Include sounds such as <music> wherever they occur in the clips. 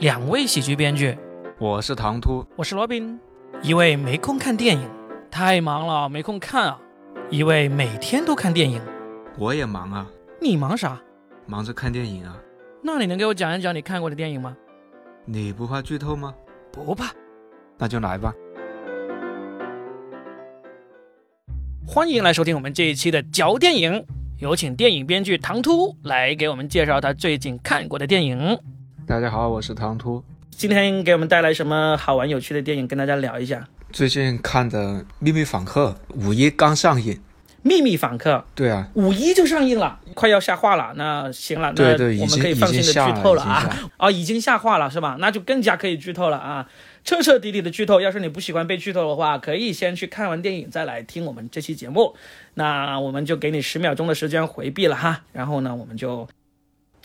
两位喜剧编剧，我是唐突，我是罗宾。一位没空看电影，太忙了，没空看啊；一位每天都看电影，我也忙啊。你忙啥？忙着看电影啊。那你能给我讲一讲你看过的电影吗？你不怕剧透吗？不怕。那就来吧。欢迎来收听我们这一期的嚼电影，有请电影编剧唐突来给我们介绍他最近看过的电影。大家好，我是唐突。今天给我们带来什么好玩有趣的电影，跟大家聊一下。最近看的《秘密访客》，五一刚上映。秘密访客，对啊，五一就上映了，快要下画了。那行了，那我们可以放心的剧透了啊。<laughs> 哦，已经下画了是吧？那就更加可以剧透了啊，彻彻底底的剧透。要是你不喜欢被剧透的话，可以先去看完电影再来听我们这期节目。那我们就给你十秒钟的时间回避了哈，然后呢，我们就。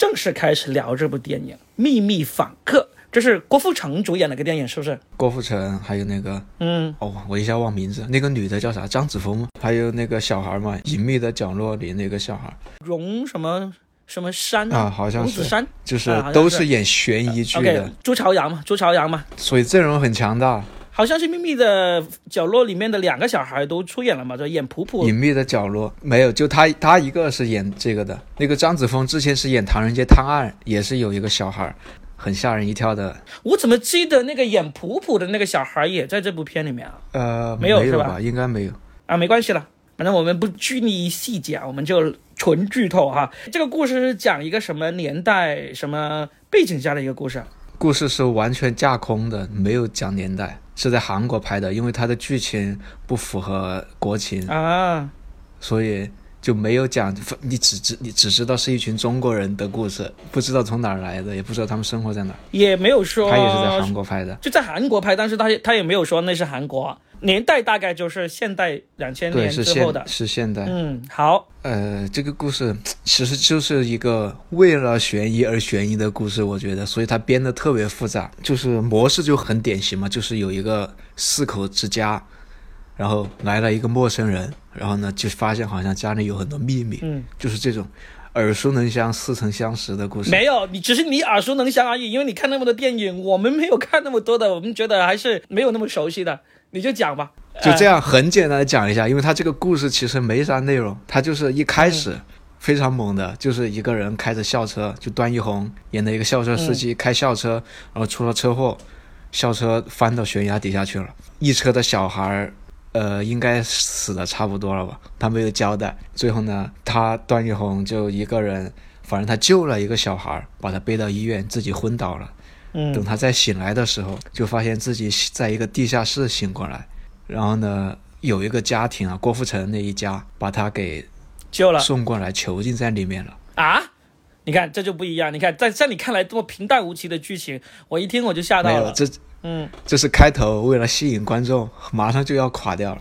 正式开始聊这部电影《秘密访客》，这是郭富城主演的个电影，是不是？郭富城还有那个，嗯，哦，我一下忘名字，那个女的叫啥？张子枫还有那个小孩嘛，《隐秘的角落》里那个小孩，荣什么什么山啊？好像是山，就是都是演悬疑剧的。朱朝阳嘛，朱朝阳嘛，所以阵容很强大。好像是秘密的角落里面的两个小孩都出演了嘛，就演普普。隐秘的角落没有，就他他一个是演这个的。那个张子枫之前是演《唐人街探案》，也是有一个小孩，很吓人一跳的。我怎么记得那个演普普的那个小孩也在这部片里面啊？呃，没有是吧？应该没有啊，没关系了，反正我们不拘泥细节啊，我们就纯剧透哈。这个故事是讲一个什么年代、什么背景下的一个故事？故事是完全架空的，没有讲年代。是在韩国拍的，因为它的剧情不符合国情啊，所以就没有讲。你只知你只知道是一群中国人的故事，不知道从哪儿来的，也不知道他们生活在哪。也没有说他也是在韩国拍的，就在韩国拍，但是他他也没有说那是韩国。年代大概就是现代两千年之后的，是现代。嗯，好。呃，这个故事其实就是一个为了悬疑而悬疑的故事，我觉得，所以它编的特别复杂。就是模式就很典型嘛，就是有一个四口之家，然后来了一个陌生人，然后呢就发现好像家里有很多秘密。嗯，就是这种耳熟能详、似曾相识的故事。没有，你只是你耳熟能详而已，因为你看那么多电影，我们没有看那么多的，我们觉得还是没有那么熟悉的。你就讲吧，就这样很简单的讲一下，因为他这个故事其实没啥内容，他就是一开始非常猛的，就是一个人开着校车，就段奕宏演的一个校车司机开校车，然后出了车祸，校车翻到悬崖底下去了，一车的小孩，呃，应该死的差不多了吧，他没有交代，最后呢，他段奕宏就一个人，反正他救了一个小孩，把他背到医院，自己昏倒了。等他再醒来的时候，就发现自己在一个地下室醒过来，然后呢，有一个家庭啊，郭富城那一家把他给救了，送过来囚禁在里面了啊！你看这就不一样，你看在在你看来这么平淡无奇的剧情，我一听我就吓到了。没有，这嗯，这是开头，为了吸引观众，马上就要垮掉了。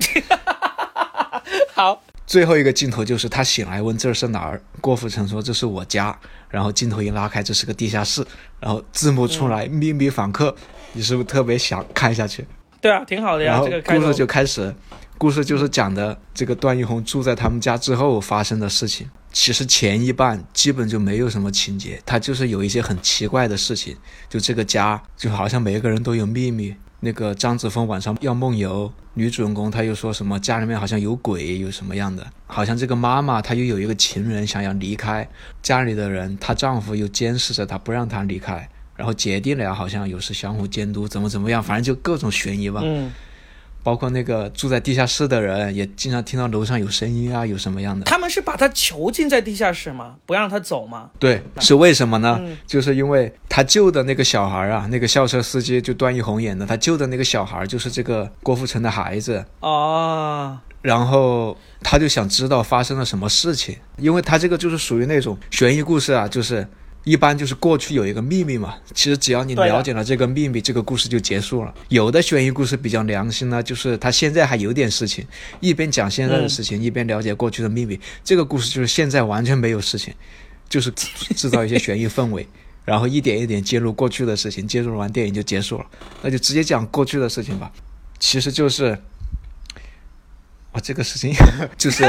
<laughs> 好。最后一个镜头就是他醒来问这是哪儿，郭富城说这是我家，然后镜头一拉开，这是个地下室，然后字幕出来秘密访客，你是不是特别想看下去？对啊，挺好的呀。然后故事就开始，故事就是讲的这个段奕宏住在他们家之后发生的事情。其实前一半基本就没有什么情节，他就是有一些很奇怪的事情，就这个家就好像每个人都有秘密。那个张子枫晚上要梦游，女主人公她又说什么家里面好像有鬼，有什么样的？好像这个妈妈她又有一个情人想要离开家里的人，她丈夫又监视着她不让她离开，然后姐弟俩好像有时相互监督，怎么怎么样，反正就各种悬疑吧。嗯。包括那个住在地下室的人，也经常听到楼上有声音啊，有什么样的？他们是把他囚禁在地下室吗？不让他走吗？对，是为什么呢？就是因为他救的那个小孩啊，那个校车司机就段奕宏演的，他救的那个小孩就是这个郭富城的孩子哦。然后他就想知道发生了什么事情，因为他这个就是属于那种悬疑故事啊，就是。一般就是过去有一个秘密嘛，其实只要你了解了这个秘密，这个故事就结束了。有的悬疑故事比较良心呢，就是他现在还有点事情，一边讲现在的事情，一边了解过去的秘密。这个故事就是现在完全没有事情，就是制造一些悬疑氛围，<laughs> 然后一点一点揭露过去的事情，揭露完电影就结束了。那就直接讲过去的事情吧，其实就是，啊，这个事情 <laughs> 就是。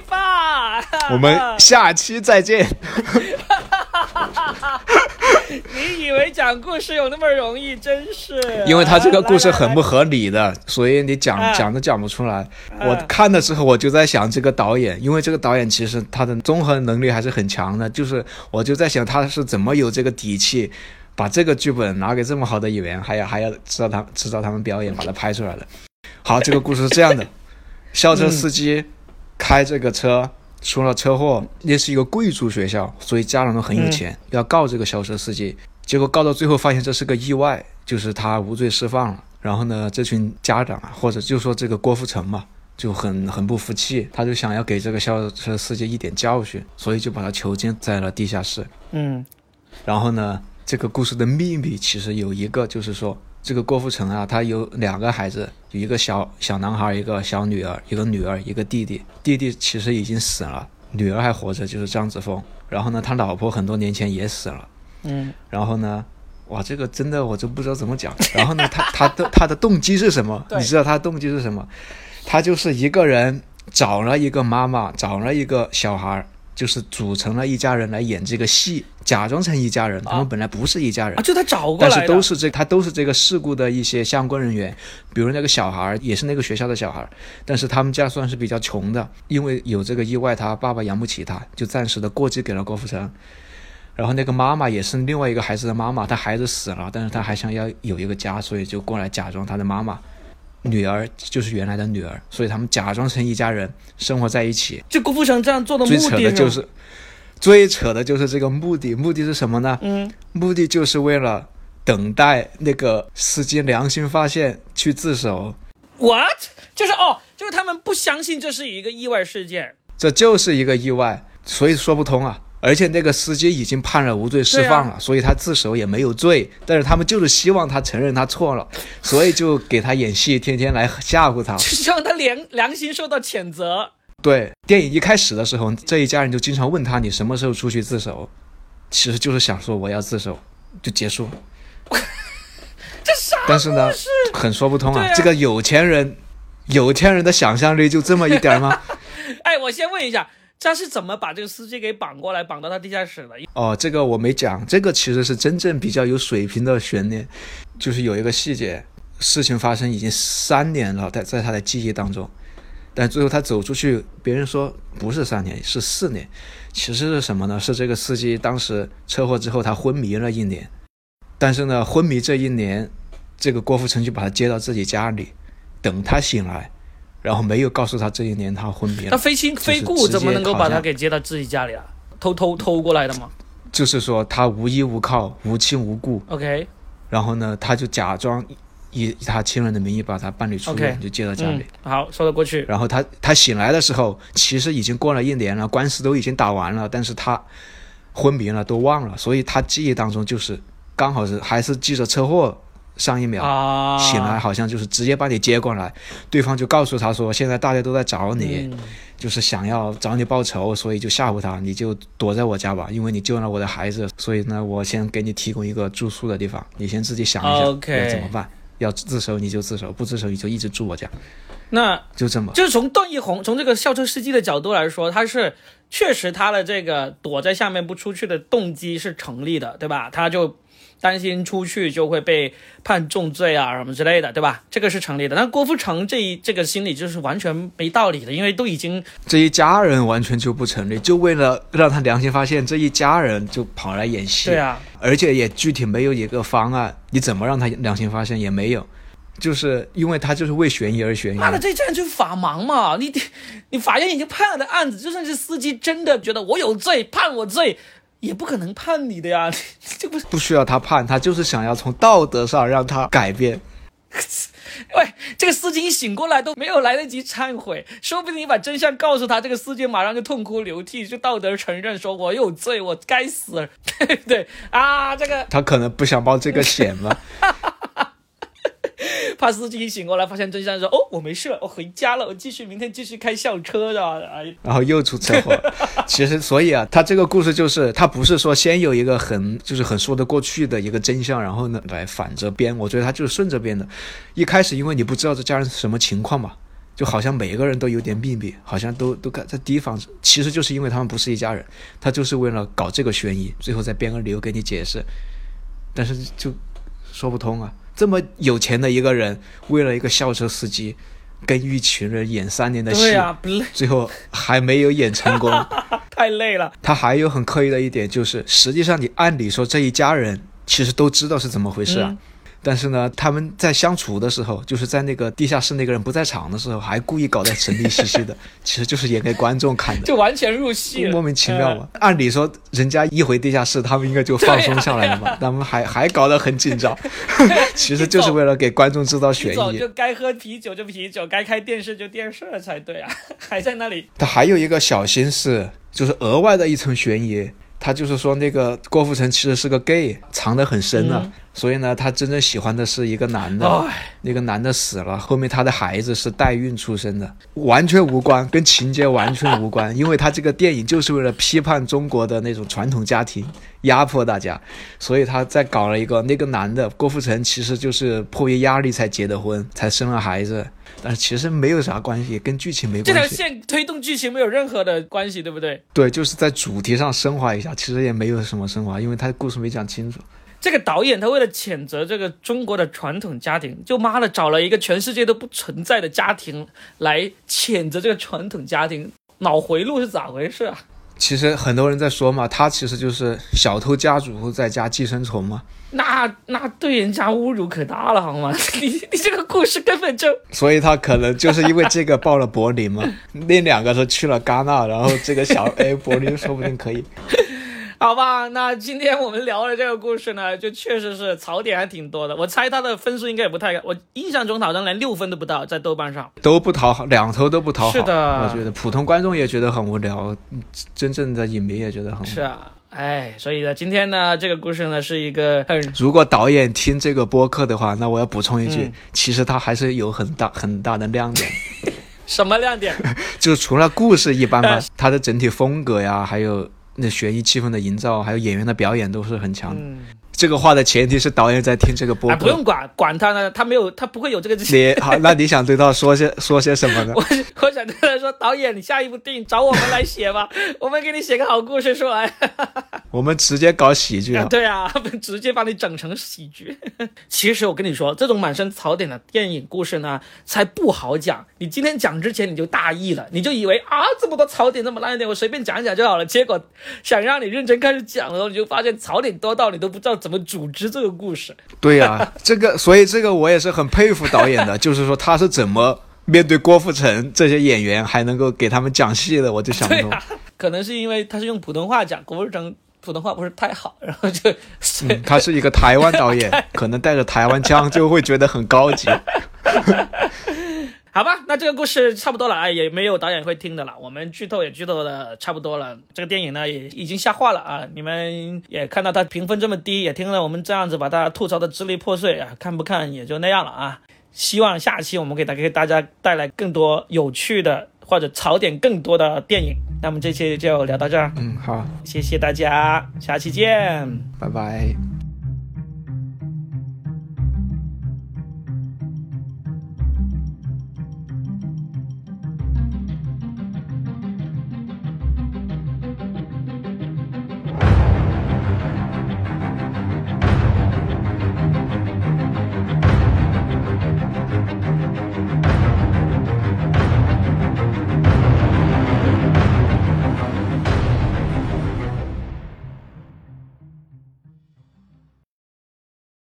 吧？<laughs> 我们下期再见。<laughs> 你以为讲故事有那么容易？真是，因为他这个故事很不合理的，所以你讲讲都讲不出来。我看的时候我就在想这个导演，因为这个导演其实他的综合能力还是很强的，就是我就在想他是怎么有这个底气，把这个剧本拿给这么好的演员，还要还要知道他知道他们表演，把它拍出来的。好，这个故事是这样的：校车司机开这个车。出了车祸，那是一个贵族学校，所以家长都很有钱，要告这个校车司机。结果告到最后发现这是个意外，就是他无罪释放了。然后呢，这群家长啊，或者就说这个郭富城嘛，就很很不服气，他就想要给这个校车司机一点教训，所以就把他囚禁在了地下室。嗯，然后呢，这个故事的秘密其实有一个，就是说。这个郭富城啊，他有两个孩子，有一个小小男孩，一个小女儿，一个女儿，一个弟弟。弟弟其实已经死了，女儿还活着，就是张子枫。然后呢，他老婆很多年前也死了。嗯。然后呢，哇，这个真的我就不知道怎么讲。然后呢，他他的他的动机是什么？你知道他的动机是什么？他就是一个人找了一个妈妈，找了一个小孩。就是组成了一家人来演这个戏，假装成一家人。他们本来不是一家人，就他找过来但是都是这，他都是这个事故的一些相关人员。比如那个小孩也是那个学校的小孩，但是他们家算是比较穷的，因为有这个意外，他爸爸养不起他，就暂时的过继给了郭富城。然后那个妈妈也是另外一个孩子的妈妈，他孩子死了，但是他还想要有一个家，所以就过来假装他的妈妈。女儿就是原来的女儿，所以他们假装成一家人生活在一起。就郭富城这样做的目的，最扯的就是，最扯的就是这个目的。目的是什么呢？嗯，目的就是为了等待那个司机良心发现去自首。What？就是哦，就是他们不相信这是一个意外事件，这就是一个意外，所以说不通啊。而且那个司机已经判了无罪释放了，所以他自首也没有罪。但是他们就是希望他承认他错了，<laughs> 所以就给他演戏，天天来吓唬他，希望他良良心受到谴责。对，电影一开始的时候，这一家人就经常问他：“你什么时候出去自首？”其实就是想说我要自首，就结束。<laughs> 这啥？但是呢，很说不通啊！这个有钱人，有钱人的想象力就这么一点吗？<laughs> 哎，我先问一下。他是怎么把这个司机给绑过来，绑到他地下室的？哦，这个我没讲，这个其实是真正比较有水平的悬念，就是有一个细节，事情发生已经三年了，在在他的记忆当中，但最后他走出去，别人说不是三年，是四年，其实是什么呢？是这个司机当时车祸之后他昏迷了一年，但是呢，昏迷这一年，这个郭富城就把他接到自己家里，等他醒来。然后没有告诉他这一年他昏迷了。他非亲非故，怎么能够把他给接到自己家里啊？偷偷偷过来的吗？就是说他无依无靠、无亲无故。OK。然后呢，他就假装以以他亲人的名义把他伴侣出院，就接到家里。好，说得过去。然后他他醒来的时候，其实已经过了一年了，官司都已经打完了，但是他昏迷了，都忘了，所以他记忆当中就是刚好是还是记着车祸。上一秒醒来，好像就是直接把你接过来，对方就告诉他说：“现在大家都在找你，就是想要找你报仇，所以就吓唬他，你就躲在我家吧，因为你救了我的孩子，所以呢，我先给你提供一个住宿的地方，你先自己想一想要怎么办，要自首你就自首，不自首你就一直住我家。那就这么，就是从段奕宏从这个校车司机的角度来说，他是确实他的这个躲在下面不出去的动机是成立的，对吧？他就。担心出去就会被判重罪啊什么之类的，对吧？这个是成立的。但郭富城这一这个心理就是完全没道理的，因为都已经这一家人完全就不成立，就为了让他良心发现，这一家人就跑来演戏。对啊，而且也具体没有一个方案，你怎么让他良心发现也没有，就是因为他就是为悬疑而悬疑。妈的，这这样就是法盲嘛！你你法院已经判了的案子，就算是司机真的觉得我有罪，判我罪。也不可能判你的呀，<laughs> 这不不需要他判，他就是想要从道德上让他改变。<laughs> 喂，这个司机一醒过来都没有来得及忏悔，说不定你把真相告诉他，这个司机马上就痛哭流涕，就道德承认，说我有罪，我该死，<laughs> 对不对啊？这个他可能不想冒这个险嘛。怕司机醒过来发现真相，说：“哦，我没事，我回家了，我继续明天继续开校车的。”哎，然后又出车祸。<laughs> 其实，所以啊，他这个故事就是他不是说先有一个很就是很说得过去的一个真相，然后呢来反着编。我觉得他就是顺着编的。一开始因为你不知道这家人是什么情况嘛，就好像每一个人都有点秘密，好像都都在提防。其实就是因为他们不是一家人，他就是为了搞这个悬疑，最后再编个理由给你解释。但是就说不通啊！这么有钱的一个人，为了一个校车司机，跟一群人演三年的戏，最后还没有演成功，<laughs> 太累了。他还有很刻意的一点，就是实际上你按理说这一家人其实都知道是怎么回事啊。但是呢，他们在相处的时候，就是在那个地下室那个人不在场的时候，还故意搞得神秘兮兮的，<laughs> 其实就是演给观众看的，就完全入戏，莫名其妙嘛。按理说，人家一回地下室，他们应该就放松下来了嘛，他们还还搞得很紧张，<laughs> <laughs> 其实就是为了给观众制造悬疑。就该喝啤酒就啤酒，该开电视就电视才对啊，还在那里。他还有一个小心思，就是额外的一层悬疑。他就是说，那个郭富城其实是个 gay，藏得很深啊。所以呢，他真正喜欢的是一个男的。那个男的死了，后面他的孩子是代孕出生的，完全无关，跟情节完全无关。<laughs> 因为他这个电影就是为了批判中国的那种传统家庭，压迫大家，所以他在搞了一个那个男的郭富城，其实就是迫于压力才结的婚，才生了孩子。但是其实没有啥关系，跟剧情没关系。这条线推动剧情没有任何的关系，对不对？对，就是在主题上升华一下，其实也没有什么升华，因为他的故事没讲清楚。这个导演他为了谴责这个中国的传统家庭，就妈的找了一个全世界都不存在的家庭来谴责这个传统家庭，脑回路是咋回事啊？其实很多人在说嘛，他其实就是小偷家族再加寄生虫嘛。那那对人家侮辱可大了好吗？<laughs> 你你这个故事根本就……所以他可能就是因为这个报了柏林嘛。<laughs> 那两个是去了戛纳，然后这个小哎柏林说不定可以。好吧，那今天我们聊的这个故事呢，就确实是槽点还挺多的。我猜他的分数应该也不太高，我印象中好像连六分都不到，在豆瓣上都不讨好，两头都不讨好。是的，我觉得普通观众也觉得很无聊，真正的影迷也觉得很。是啊，哎，所以呢，今天呢，这个故事呢是一个很……如果导演听这个播客的话，那我要补充一句，其实他还是有很大很大的亮点。<laughs> 什么亮点？<laughs> 就除了故事一般吧，<laughs> 他的整体风格呀，还有。那悬疑气氛的营造，还有演员的表演都是很强。这个话的前提是导演在听这个播客，不用管管他呢，他没有，他不会有这个。你 <laughs> 好，那你想对他说些说些什么呢？我我想对他说，导演，你下一部电影找我们来写吧，<laughs> 我们给你写个好故事出来。<laughs> 我们直接搞喜剧啊！对啊，直接把你整成喜剧。其实我跟你说，这种满身槽点的电影故事呢，才不好讲。你今天讲之前你就大意了，你就以为啊，这么多槽点，这么烂一点，我随便讲讲就好了。结果想让你认真开始讲的时候，你就发现槽点多到你都不知道。怎么组织这个故事？对呀，这个，所以这个我也是很佩服导演的，就是说他是怎么面对郭富城这些演员，还能够给他们讲戏的，我就想不通。可能是因为他是用普通话讲，郭富城普通话不是太好，然后就 <laughs> 他是一个台湾导演，<laughs> 可能带着台湾腔就会觉得很高级。<laughs> 好吧，那这个故事差不多了啊，也没有导演会听的了。我们剧透也剧透的差不多了，这个电影呢也已经下画了啊，你们也看到它评分这么低，也听了我们这样子把它吐槽的支离破碎啊，看不看也就那样了啊。希望下期我们给大给大家带来更多有趣的或者槽点更多的电影。那么这期就聊到这儿，嗯，好，谢谢大家，下期见，拜拜。